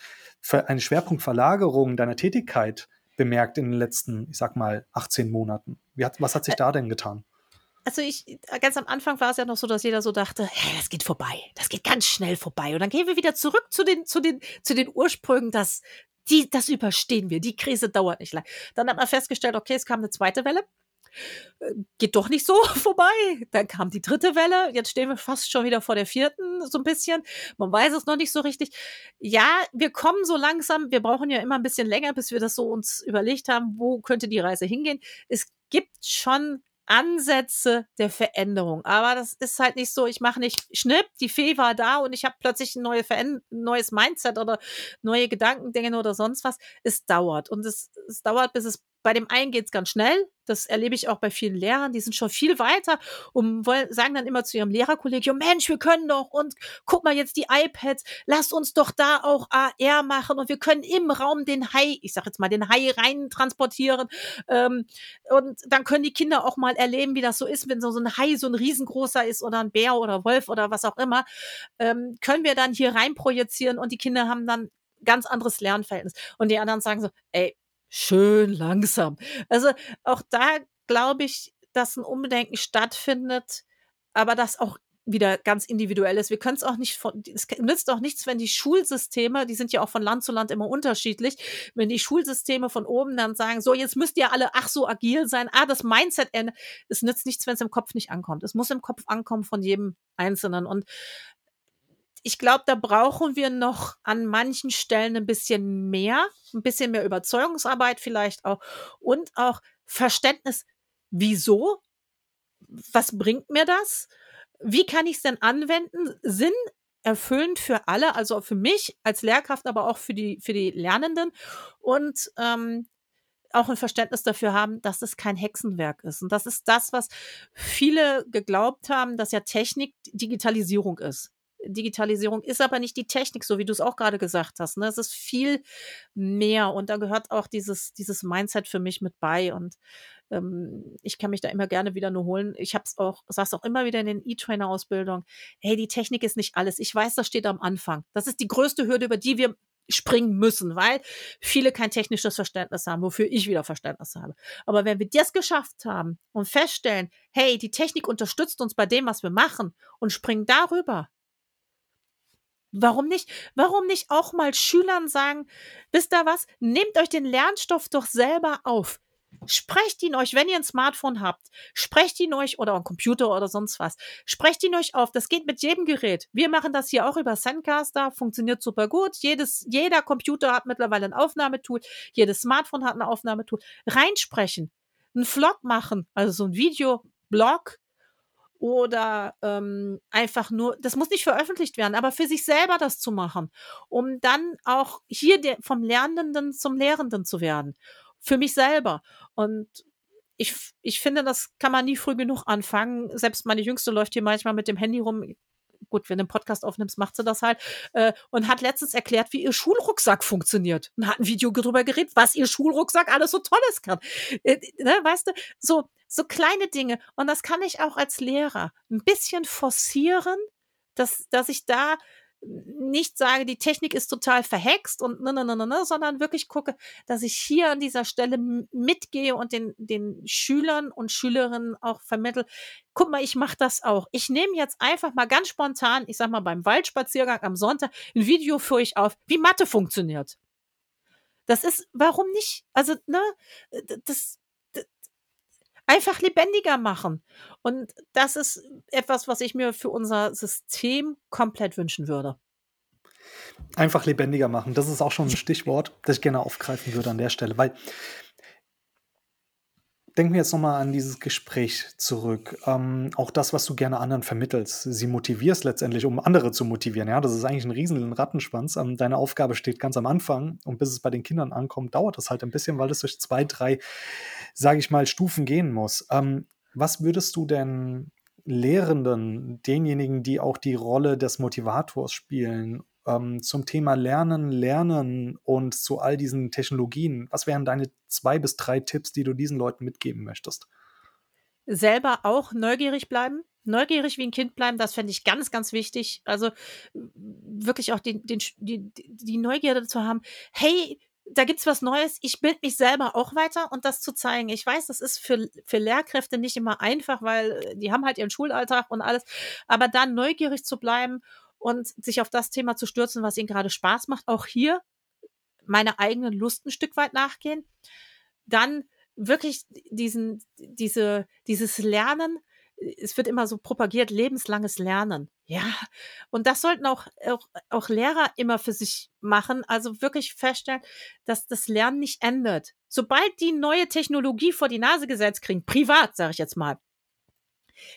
eine Schwerpunktverlagerung deiner Tätigkeit bemerkt in den letzten, ich sag mal, 18 Monaten? Hat, was hat sich da denn getan? Also ich, ganz am Anfang war es ja noch so, dass jeder so dachte, hey, das geht vorbei, das geht ganz schnell vorbei. Und dann gehen wir wieder zurück zu den, zu den, zu den Ursprüngen, dass die, das überstehen wir. Die Krise dauert nicht lang. Dann hat man festgestellt, okay, es kam eine zweite Welle geht doch nicht so vorbei. Dann kam die dritte Welle. Jetzt stehen wir fast schon wieder vor der vierten, so ein bisschen. Man weiß es noch nicht so richtig. Ja, wir kommen so langsam. Wir brauchen ja immer ein bisschen länger, bis wir das so uns überlegt haben, wo könnte die Reise hingehen. Es gibt schon Ansätze der Veränderung. Aber das ist halt nicht so, ich mache nicht schnipp, die Fee war da und ich habe plötzlich ein neue neues Mindset oder neue Gedankengänge oder sonst was. Es dauert. Und es, es dauert, bis es bei dem einen geht es ganz schnell. Das erlebe ich auch bei vielen Lehrern. Die sind schon viel weiter und wollen, sagen dann immer zu ihrem Lehrerkollegium, Mensch, wir können doch und guck mal jetzt die iPads, lasst uns doch da auch AR machen und wir können im Raum den Hai, ich sag jetzt mal, den Hai rein transportieren. Ähm, und dann können die Kinder auch mal erleben, wie das so ist, wenn so, ein Hai so ein riesengroßer ist oder ein Bär oder Wolf oder was auch immer. Ähm, können wir dann hier rein projizieren und die Kinder haben dann ganz anderes Lernverhältnis. Und die anderen sagen so, ey, schön langsam. Also auch da glaube ich, dass ein Umdenken stattfindet, aber dass auch wieder ganz individuell ist. Wir können es auch nicht von, es nützt auch nichts, wenn die Schulsysteme, die sind ja auch von Land zu Land immer unterschiedlich, wenn die Schulsysteme von oben dann sagen, so, jetzt müsst ihr alle, ach so, agil sein, ah, das Mindset, es nützt nichts, wenn es im Kopf nicht ankommt. Es muss im Kopf ankommen von jedem Einzelnen. Und ich glaube, da brauchen wir noch an manchen Stellen ein bisschen mehr, ein bisschen mehr Überzeugungsarbeit vielleicht auch und auch Verständnis, wieso, was bringt mir das? wie kann ich es denn anwenden? Sinn erfüllend für alle, also für mich als Lehrkraft, aber auch für die, für die Lernenden und ähm, auch ein Verständnis dafür haben, dass es kein Hexenwerk ist. Und das ist das, was viele geglaubt haben, dass ja Technik Digitalisierung ist. Digitalisierung ist aber nicht die Technik, so wie du es auch gerade gesagt hast. Ne? Es ist viel mehr und da gehört auch dieses, dieses Mindset für mich mit bei. Und ähm, ich kann mich da immer gerne wieder nur holen. Ich habe es auch, sag's auch immer wieder in den E-Trainer-Ausbildungen. Hey, die Technik ist nicht alles. Ich weiß, das steht am Anfang. Das ist die größte Hürde, über die wir springen müssen, weil viele kein technisches Verständnis haben, wofür ich wieder Verständnis habe. Aber wenn wir das geschafft haben und feststellen, hey, die Technik unterstützt uns bei dem, was wir machen und springen darüber, Warum nicht? Warum nicht auch mal Schülern sagen, wisst ihr was? Nehmt euch den Lernstoff doch selber auf. Sprecht ihn euch, wenn ihr ein Smartphone habt, sprecht ihn euch oder ein Computer oder sonst was. Sprecht ihn euch auf. Das geht mit jedem Gerät. Wir machen das hier auch über Sendcaster, funktioniert super gut. Jedes, jeder Computer hat mittlerweile ein Aufnahmetool. Jedes Smartphone hat ein Aufnahmetool. Reinsprechen. Ein Vlog machen, also so ein Videoblog oder ähm, einfach nur, das muss nicht veröffentlicht werden, aber für sich selber das zu machen, um dann auch hier der, vom Lernenden zum Lehrenden zu werden für mich selber. Und ich, ich finde, das kann man nie früh genug anfangen. Selbst meine Jüngste läuft hier manchmal mit dem Handy rum. Gut, wenn du einen Podcast aufnimmst, macht sie das halt. Äh, und hat letztens erklärt, wie ihr Schulrucksack funktioniert. Und hat ein Video darüber geredet, was ihr Schulrucksack alles so Tolles kann. Äh, ne, weißt du, so, so kleine Dinge. Und das kann ich auch als Lehrer ein bisschen forcieren, dass, dass ich da nicht sage, die Technik ist total verhext und ne, ne, ne, ne, ne, sondern wirklich gucke, dass ich hier an dieser Stelle mitgehe und den, den Schülern und Schülerinnen auch vermittel, guck mal, ich mache das auch. Ich nehme jetzt einfach mal ganz spontan, ich sag mal beim Waldspaziergang am Sonntag, ein Video für euch auf, wie Mathe funktioniert. Das ist, warum nicht? Also, ne, das, einfach lebendiger machen. Und das ist etwas, was ich mir für unser System komplett wünschen würde. Einfach lebendiger machen. Das ist auch schon ein Stichwort, das ich gerne aufgreifen würde an der Stelle, weil denken wir jetzt nochmal an dieses Gespräch zurück. Ähm, auch das, was du gerne anderen vermittelst. Sie motivierst letztendlich, um andere zu motivieren. Ja, das ist eigentlich ein riesen Rattenschwanz. Ähm, deine Aufgabe steht ganz am Anfang und bis es bei den Kindern ankommt, dauert das halt ein bisschen, weil es durch zwei, drei, sage ich mal, Stufen gehen muss. Ähm, was würdest du denn Lehrenden, denjenigen, die auch die Rolle des Motivators spielen ähm, zum Thema Lernen, Lernen und zu all diesen Technologien. Was wären deine zwei bis drei Tipps, die du diesen Leuten mitgeben möchtest? Selber auch neugierig bleiben. Neugierig wie ein Kind bleiben, das fände ich ganz, ganz wichtig. Also wirklich auch den, den, die, die Neugierde zu haben. Hey, da gibt's was Neues. Ich bild mich selber auch weiter und das zu zeigen. Ich weiß, das ist für, für Lehrkräfte nicht immer einfach, weil die haben halt ihren Schulalltag und alles. Aber dann neugierig zu bleiben und sich auf das Thema zu stürzen, was ihnen gerade Spaß macht. Auch hier meine eigenen Lust ein Stück weit nachgehen. Dann wirklich diesen, diese, dieses Lernen, es wird immer so propagiert, lebenslanges Lernen. Ja, und das sollten auch, auch, auch Lehrer immer für sich machen. Also wirklich feststellen, dass das Lernen nicht endet. Sobald die neue Technologie vor die Nase gesetzt kriegen, privat, sage ich jetzt mal,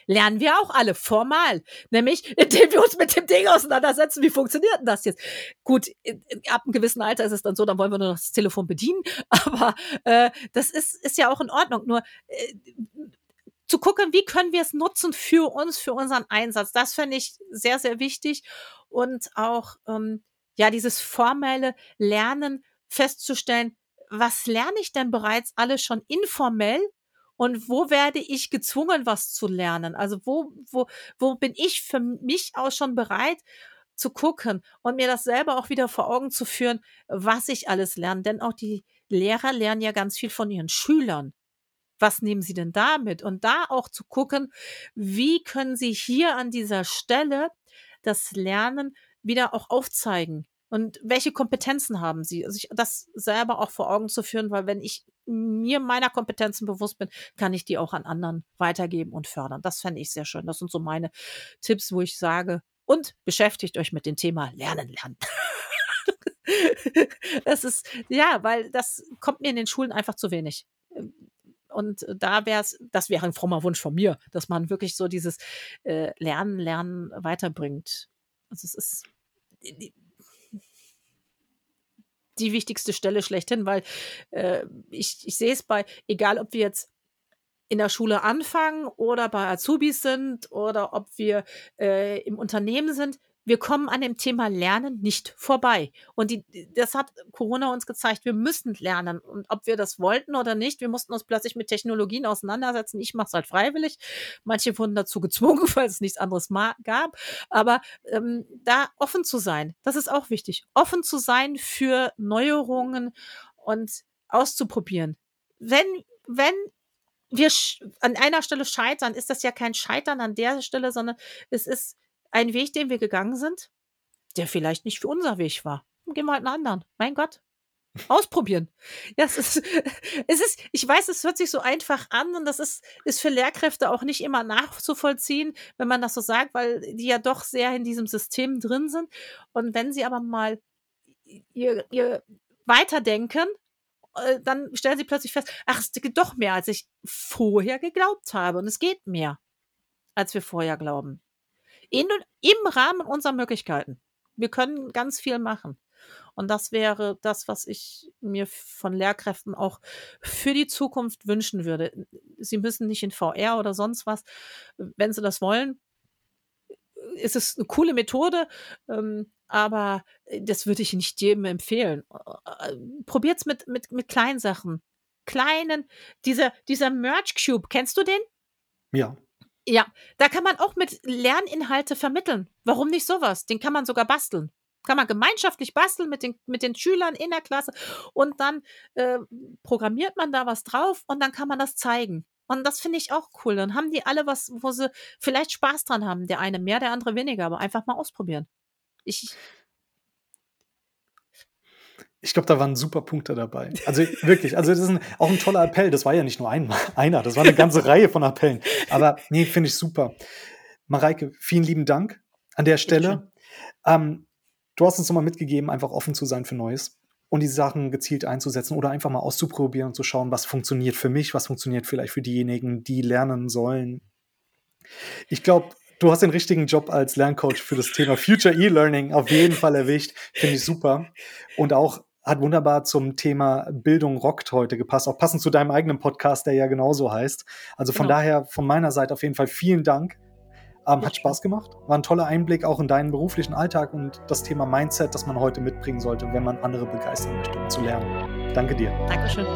lernen wir auch alle formal, nämlich indem wir uns mit dem Ding auseinandersetzen, wie funktioniert denn das jetzt? Gut, ab einem gewissen Alter ist es dann so, dann wollen wir nur noch das Telefon bedienen, aber äh, das ist, ist ja auch in Ordnung. Nur äh, zu gucken, wie können wir es nutzen für uns, für unseren Einsatz, das finde ich sehr, sehr wichtig. Und auch ähm, ja dieses formelle Lernen festzustellen, was lerne ich denn bereits alles schon informell und wo werde ich gezwungen, was zu lernen? Also wo, wo, wo bin ich für mich auch schon bereit zu gucken und mir das selber auch wieder vor Augen zu führen, was ich alles lerne? Denn auch die Lehrer lernen ja ganz viel von ihren Schülern. Was nehmen Sie denn da mit? Und da auch zu gucken, wie können Sie hier an dieser Stelle das Lernen wieder auch aufzeigen? Und welche Kompetenzen haben Sie? Also ich, das selber auch vor Augen zu führen, weil wenn ich mir meiner Kompetenzen bewusst bin, kann ich die auch an anderen weitergeben und fördern. Das fände ich sehr schön. Das sind so meine Tipps, wo ich sage, und beschäftigt euch mit dem Thema Lernen lernen. das ist, ja, weil das kommt mir in den Schulen einfach zu wenig. Und da wäre es, das wäre ein frommer Wunsch von mir, dass man wirklich so dieses äh, Lernen, Lernen weiterbringt. Also es ist die, wichtigste Stelle schlechthin, weil äh, ich, ich sehe es bei, egal ob wir jetzt in der Schule anfangen oder bei Azubis sind oder ob wir äh, im Unternehmen sind, wir kommen an dem Thema Lernen nicht vorbei. Und die, das hat Corona uns gezeigt, wir müssen lernen. Und ob wir das wollten oder nicht, wir mussten uns plötzlich mit Technologien auseinandersetzen. Ich mache es halt freiwillig. Manche wurden dazu gezwungen, weil es nichts anderes gab. Aber ähm, da offen zu sein, das ist auch wichtig. Offen zu sein für Neuerungen und auszuprobieren. Wenn, wenn wir an einer Stelle scheitern, ist das ja kein Scheitern an der Stelle, sondern es ist ein Weg, den wir gegangen sind, der vielleicht nicht für unser Weg war. Gehen wir halt einen anderen. Mein Gott. Ausprobieren. Ja, es ist, es ist, ich weiß, es hört sich so einfach an und das ist, ist für Lehrkräfte auch nicht immer nachzuvollziehen, wenn man das so sagt, weil die ja doch sehr in diesem System drin sind. Und wenn sie aber mal ihr, ihr weiterdenken, äh, dann stellen sie plötzlich fest, ach, es geht doch mehr, als ich vorher geglaubt habe. Und es geht mehr, als wir vorher glauben in, im Rahmen unserer Möglichkeiten. Wir können ganz viel machen. Und das wäre das, was ich mir von Lehrkräften auch für die Zukunft wünschen würde. Sie müssen nicht in VR oder sonst was. Wenn sie das wollen, ist es eine coole Methode, ähm, aber das würde ich nicht jedem empfehlen. Probiert es mit, mit, mit kleinen Sachen. Kleinen, dieser, dieser Merch Cube, kennst du den? Ja. Ja, da kann man auch mit Lerninhalte vermitteln. Warum nicht sowas? Den kann man sogar basteln. Kann man gemeinschaftlich basteln mit den, mit den Schülern in der Klasse und dann äh, programmiert man da was drauf und dann kann man das zeigen. Und das finde ich auch cool. Dann haben die alle was, wo sie vielleicht Spaß dran haben. Der eine mehr, der andere weniger, aber einfach mal ausprobieren. Ich, ich glaube, da waren super Punkte dabei. Also wirklich, also das ist ein, auch ein toller Appell. Das war ja nicht nur ein, einer, das war eine ganze Reihe von Appellen. Aber nee, finde ich super. Mareike, vielen lieben Dank an der Stelle. Ähm, du hast uns nochmal mitgegeben, einfach offen zu sein für Neues und die Sachen gezielt einzusetzen oder einfach mal auszuprobieren und zu schauen, was funktioniert für mich, was funktioniert vielleicht für diejenigen, die lernen sollen. Ich glaube, du hast den richtigen Job als Lerncoach für das Thema Future E-Learning auf jeden Fall erwischt. Finde ich super. Und auch hat wunderbar zum Thema Bildung rockt heute gepasst, auch passend zu deinem eigenen Podcast, der ja genauso heißt. Also von genau. daher von meiner Seite auf jeden Fall vielen Dank. Ähm, hat Spaß gemacht. War ein toller Einblick auch in deinen beruflichen Alltag und das Thema Mindset, das man heute mitbringen sollte, wenn man andere begeistern möchte, um zu lernen. Danke dir. Dankeschön.